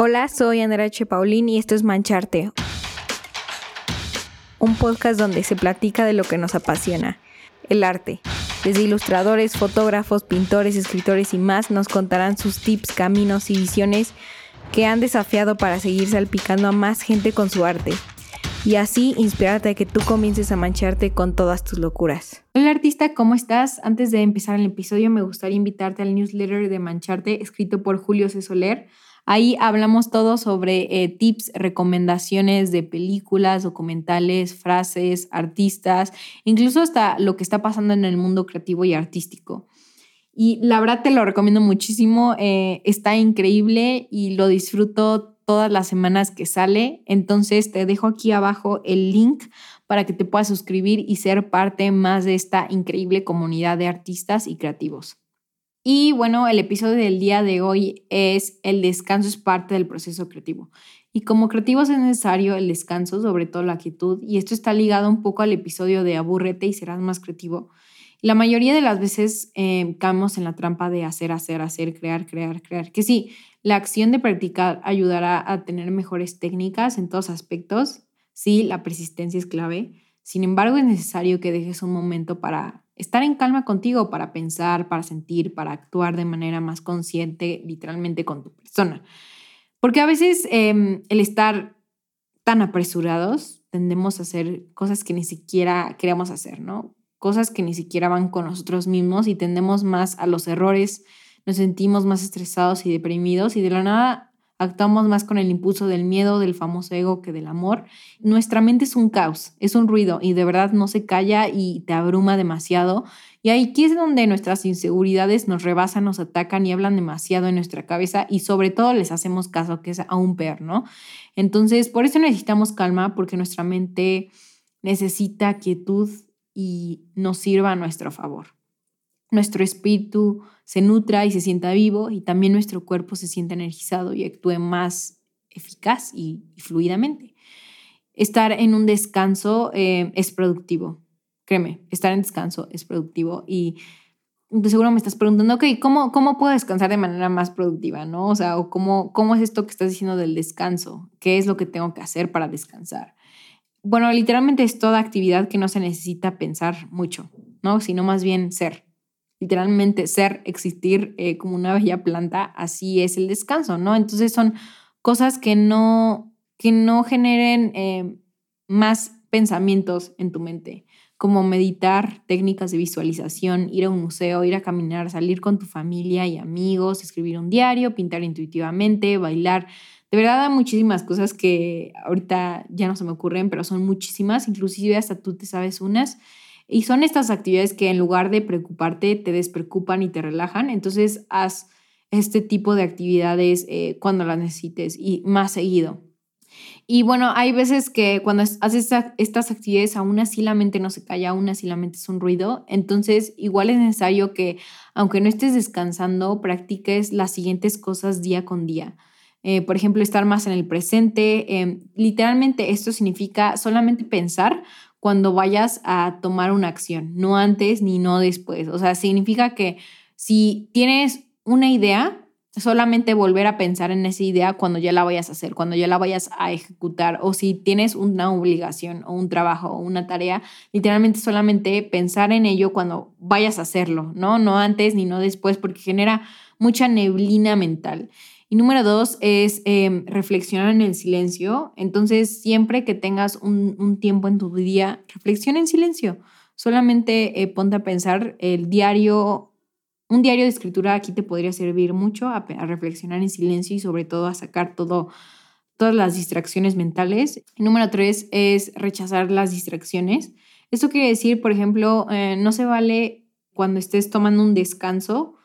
Hola, soy Andrea H. Paulín y esto es Mancharte, un podcast donde se platica de lo que nos apasiona, el arte. Desde ilustradores, fotógrafos, pintores, escritores y más nos contarán sus tips, caminos y visiones que han desafiado para seguir salpicando a más gente con su arte y así inspirarte a que tú comiences a mancharte con todas tus locuras. Hola artista, ¿cómo estás? Antes de empezar el episodio me gustaría invitarte al newsletter de Mancharte escrito por Julio C. Soler Ahí hablamos todo sobre eh, tips, recomendaciones de películas, documentales, frases, artistas, incluso hasta lo que está pasando en el mundo creativo y artístico. Y la verdad te lo recomiendo muchísimo, eh, está increíble y lo disfruto todas las semanas que sale. Entonces te dejo aquí abajo el link para que te puedas suscribir y ser parte más de esta increíble comunidad de artistas y creativos. Y bueno, el episodio del día de hoy es el descanso es parte del proceso creativo. Y como creativos es necesario el descanso, sobre todo la quietud, y esto está ligado un poco al episodio de abúrrete y serás más creativo. La mayoría de las veces eh, caemos en la trampa de hacer, hacer, hacer, crear, crear, crear. Que sí, la acción de practicar ayudará a tener mejores técnicas en todos aspectos. Sí, la persistencia es clave. Sin embargo, es necesario que dejes un momento para estar en calma contigo para pensar, para sentir, para actuar de manera más consciente, literalmente con tu persona. Porque a veces em, el estar tan apresurados tendemos a hacer cosas que ni siquiera queremos hacer, ¿no? Cosas que ni siquiera van con nosotros mismos y tendemos más a los errores, nos sentimos más estresados y deprimidos y de la nada Actuamos más con el impulso del miedo, del famoso ego, que del amor. Nuestra mente es un caos, es un ruido y de verdad no se calla y te abruma demasiado. Y aquí es donde nuestras inseguridades nos rebasan, nos atacan y hablan demasiado en nuestra cabeza y sobre todo les hacemos caso, que es aún peor, ¿no? Entonces, por eso necesitamos calma, porque nuestra mente necesita quietud y nos sirva a nuestro favor nuestro espíritu se nutra y se sienta vivo y también nuestro cuerpo se sienta energizado y actúe más eficaz y, fluidamente. Estar en un descanso eh, es productivo, créeme, estar en descanso es productivo y de seguro me estás preguntando, ok, ¿cómo, ¿cómo puedo descansar de manera más productiva? ¿no? O sea, ¿cómo, ¿cómo es esto que estás diciendo del descanso? ¿Qué es lo que tengo que hacer para descansar? Bueno, literalmente es toda actividad que no se necesita pensar mucho, ¿no? Sino más bien ser literalmente ser, existir eh, como una bella planta, así es el descanso, ¿no? Entonces son cosas que no, que no generen eh, más pensamientos en tu mente, como meditar, técnicas de visualización, ir a un museo, ir a caminar, salir con tu familia y amigos, escribir un diario, pintar intuitivamente, bailar. De verdad hay muchísimas cosas que ahorita ya no se me ocurren, pero son muchísimas, inclusive hasta tú te sabes unas. Y son estas actividades que en lugar de preocuparte, te despreocupan y te relajan. Entonces, haz este tipo de actividades eh, cuando las necesites y más seguido. Y bueno, hay veces que cuando haces estas actividades, aún así la mente no se calla, aún así la mente es un ruido. Entonces, igual es necesario que, aunque no estés descansando, practiques las siguientes cosas día con día. Eh, por ejemplo, estar más en el presente. Em, literalmente esto significa solamente pensar cuando vayas a tomar una acción, no antes ni no después. O sea, significa que si tienes una idea, solamente volver a pensar en esa idea cuando ya la vayas a hacer, cuando ya la vayas a ejecutar, o si tienes una obligación o un trabajo o una tarea, literalmente solamente pensar en ello cuando vayas a hacerlo, ¿no? No antes ni no después, porque genera mucha neblina mental. Y número dos es em, reflexionar en el silencio. Entonces, siempre que tengas un, tiempo en tu día, reflexiona en silencio. Solamente eh, ponte a pensar el diario, un diario de escritura aquí te podría servir mucho a, reflexionar en silencio y sobre todo a sacar todo, todas las distracciones mentales. Número tres es rechazar las distracciones. Esto quiere decir, por ejemplo, eh, no se vale cuando estés tomando un descanso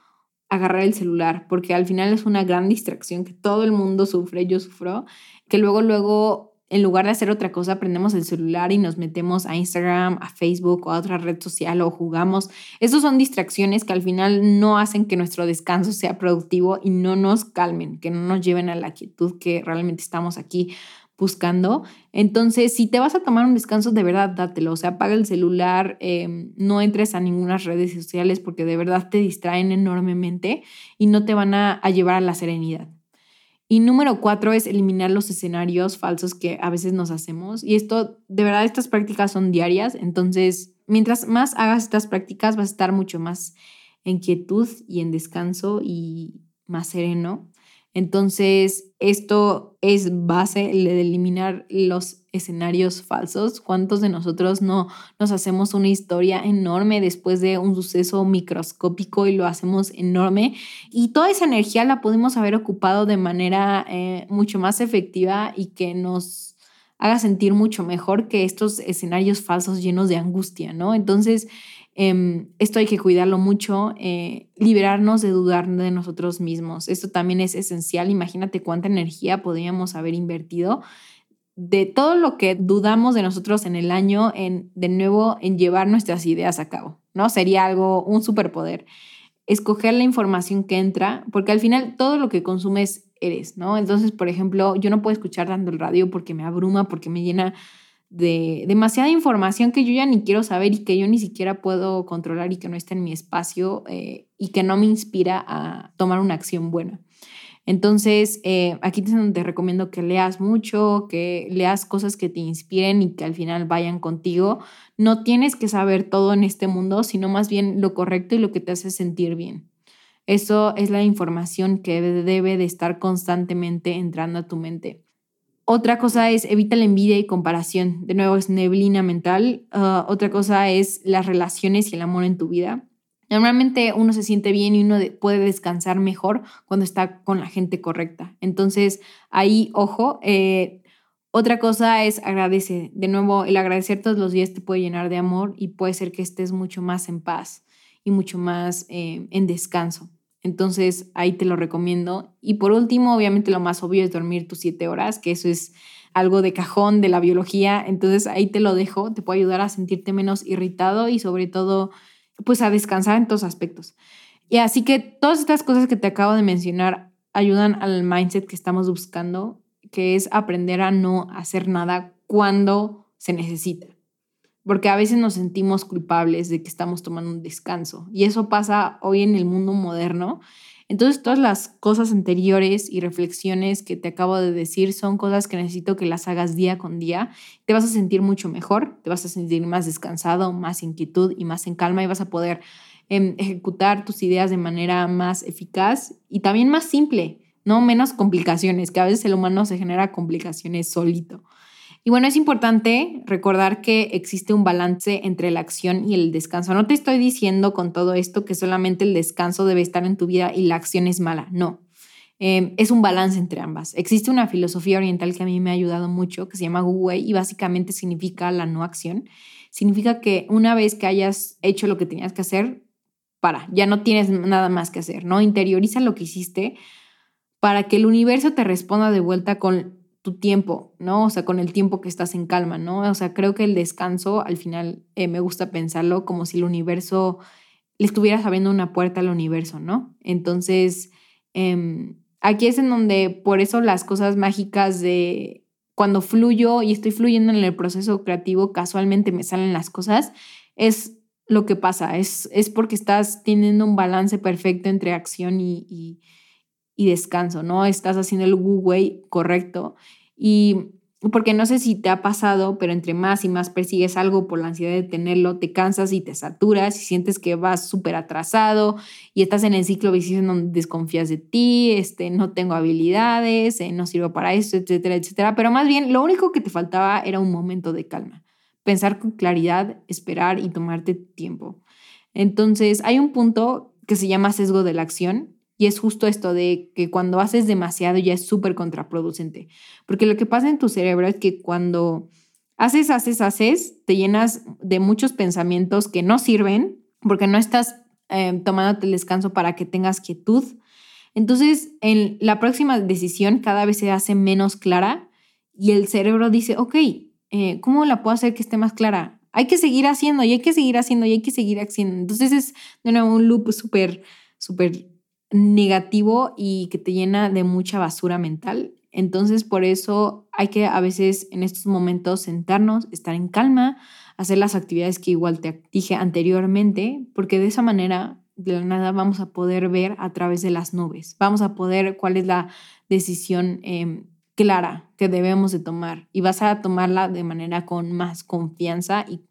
agarrar el celular, porque al final es una gran distracción que todo el mundo sufre, yo sufro, que luego, luego, en lugar de hacer otra cosa, prendemos el celular y nos metemos a Instagram, a Facebook o a otra red social o jugamos. Esas son distracciones que al final no hacen que nuestro descanso sea productivo y no nos calmen, que no nos lleven a la quietud que realmente estamos aquí buscando. Entonces, si te vas a tomar un descanso, de verdad, dátelo. O sea, apaga el celular, em, no entres a ninguna redes sociales porque de verdad te distraen enormemente y no te van a, llevar a la serenidad. Y número cuatro es eliminar los escenarios falsos que a veces nos hacemos. Y esto, de verdad, estas prácticas son diarias. Entonces, mientras más hagas estas prácticas, vas a estar mucho más en quietud y en descanso y más sereno. Entonces, esto es base de eliminar los escenarios falsos. ¿Cuántos de nosotros no nos hacemos una historia enorme después de un suceso microscópico y lo hacemos enorme? Y toda esa energía la podemos haber ocupado de manera eh, mucho más efectiva y que nos haga sentir mucho mejor que estos escenarios falsos llenos de angustia, ¿no? Entonces, Em, esto hay que cuidarlo mucho, eh, liberarnos de dudar de nosotros mismos. Esto también es esencial. Imagínate cuánta energía podríamos haber invertido de todo lo que dudamos de nosotros en el año, en de nuevo en llevar nuestras ideas a cabo, ¿no? Sería algo, un superpoder. Escoger la información que entra, porque al final todo lo que consumes eres, ¿no? Entonces, por ejemplo, yo no puedo escuchar tanto el radio porque me abruma, porque me llena de demasiada información que yo ya ni quiero saber y que yo ni siquiera puedo controlar y que no está en mi espacio eh, y que no me inspira a tomar una acción buena. Entonces, eh, aquí te, recomiendo que leas mucho, que leas cosas que te inspiren y que al final vayan contigo. No tienes que saber todo en este mundo, sino más bien lo correcto y lo que te hace sentir bien. Eso es la información que debe de estar constantemente entrando a tu mente. Otra cosa es evita la envidia y comparación. De nuevo, es neblina mental. Ah, otra cosa es las relaciones y el amor en tu vida. Normalmente uno se siente bien y uno puede descansar mejor cuando está con la gente correcta. Entonces, ahí, ojo. Eh, otra cosa es agradece. De nuevo, el agradecer todos los días te puede llenar de amor y puede ser que estés mucho más en paz y mucho más eh, en descanso. Entonces ahí te lo recomiendo. Y por último, obviamente lo más obvio es dormir tus siete horas, que eso es algo de cajón de la biología. Entonces ahí te lo dejo, te puede ayudar a sentirte menos irritado y sobre todo pues a descansar en todos aspectos. Y así que todas estas cosas que te acabo de mencionar ayudan al mindset que estamos buscando, que es aprender a no hacer nada cuando se necesita porque a veces nos sentimos culpables de que estamos tomando un descanso y eso pasa hoy en el mundo moderno. Entonces todas las cosas anteriores y reflexiones que te acabo de decir son cosas que necesito que las hagas día con día. Te vas a sentir mucho mejor, te vas a sentir más descansado, más inquietud y más en calma y vas a poder em, ejecutar tus ideas de manera más eficaz y también más simple, no menos complicaciones, que a veces el humano se genera complicaciones solito. Y bueno, es importante recordar que existe un balance entre la acción y el descanso. No te estoy diciendo con todo esto que solamente el descanso debe estar en tu vida y la acción es mala, no. Em, es un balance entre ambas. Existe una filosofía oriental que a mí me ha ayudado mucho, que se llama Wu Wei y básicamente significa la no acción. Significa que una vez que hayas hecho lo que tenías que hacer, para, ya no tienes nada más que hacer, ¿no? Interioriza lo que hiciste para que el universo te responda de vuelta con tu tiempo, ¿no? O sea, con el tiempo que estás en calma, ¿no? O sea, creo que el descanso, al final, eh, me gusta pensarlo como si el universo, le estuvieras abriendo una puerta al universo, ¿no? Entonces, em, aquí es en donde, por eso las cosas mágicas de cuando fluyo y estoy fluyendo en el proceso creativo, casualmente me salen las cosas, es lo que pasa, es, es porque estás teniendo un balance perfecto entre acción y y descanso, ¿no? Estás haciendo el Wu correcto. Y porque no sé si te ha pasado, pero entre más y más persigues algo por la ansiedad de tenerlo, te cansas y te saturas y sientes que vas súper atrasado y estás en el ciclo vicioso donde desconfías de ti, este, no tengo habilidades, eh, no sirvo para eso, etcétera, etcétera. Pero más bien, lo único que te faltaba era un momento de calma, pensar con claridad, esperar y tomarte tiempo. Entonces, hay un punto que se llama sesgo de la acción y es justo esto de que cuando haces demasiado ya es súper contraproducente. Porque lo que pasa en tu cerebro es que cuando haces, haces, haces, te llenas de muchos pensamientos que no sirven porque no estás eh, tomándote el descanso para que tengas quietud. Entonces, en la próxima decisión cada vez se hace menos clara y el cerebro dice, ok, eh, ¿cómo la puedo hacer que esté más clara? Hay que seguir haciendo y hay que seguir haciendo y hay que seguir haciendo. Entonces es de nuevo un loop súper, súper negativo y que te llena de mucha basura mental. Entonces, por eso hay que a veces en estos momentos sentarnos, estar en calma, hacer las actividades que igual te dije anteriormente, porque de esa manera de la nada vamos a poder ver a través de las nubes. Vamos a poder cuál es la decisión em, clara que debemos de tomar y vas a tomarla de manera con más confianza y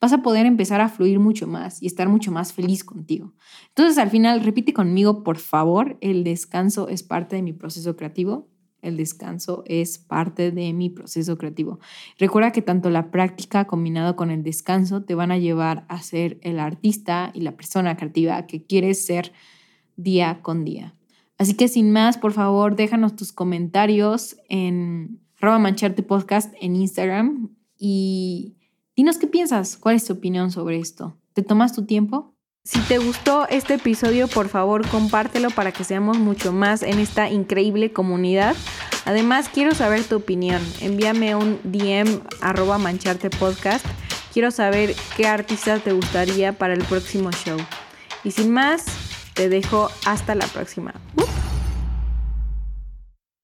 vas a poder empezar a fluir mucho más y estar mucho más feliz contigo. Entonces al final repite conmigo, por favor, el descanso es parte de mi proceso creativo. El descanso es parte de mi proceso creativo. Recuerda que tanto la práctica combinado con el descanso te van a llevar a ser el artista y la persona creativa que quieres ser día con día. Así que sin más, por favor, déjanos tus comentarios en arroba mancharte podcast en Instagram y dinos qué piensas, cuál es tu opinión sobre esto. ¿Te tomas tu tiempo? Si te gustó este episodio, por favor, compártelo para que seamos mucho más en esta increíble comunidad. Además, quiero saber tu opinión. Envíame un DM arroba mancharte podcast. Quiero saber qué artista te gustaría para el próximo show. Y sin más, te dejo hasta la próxima.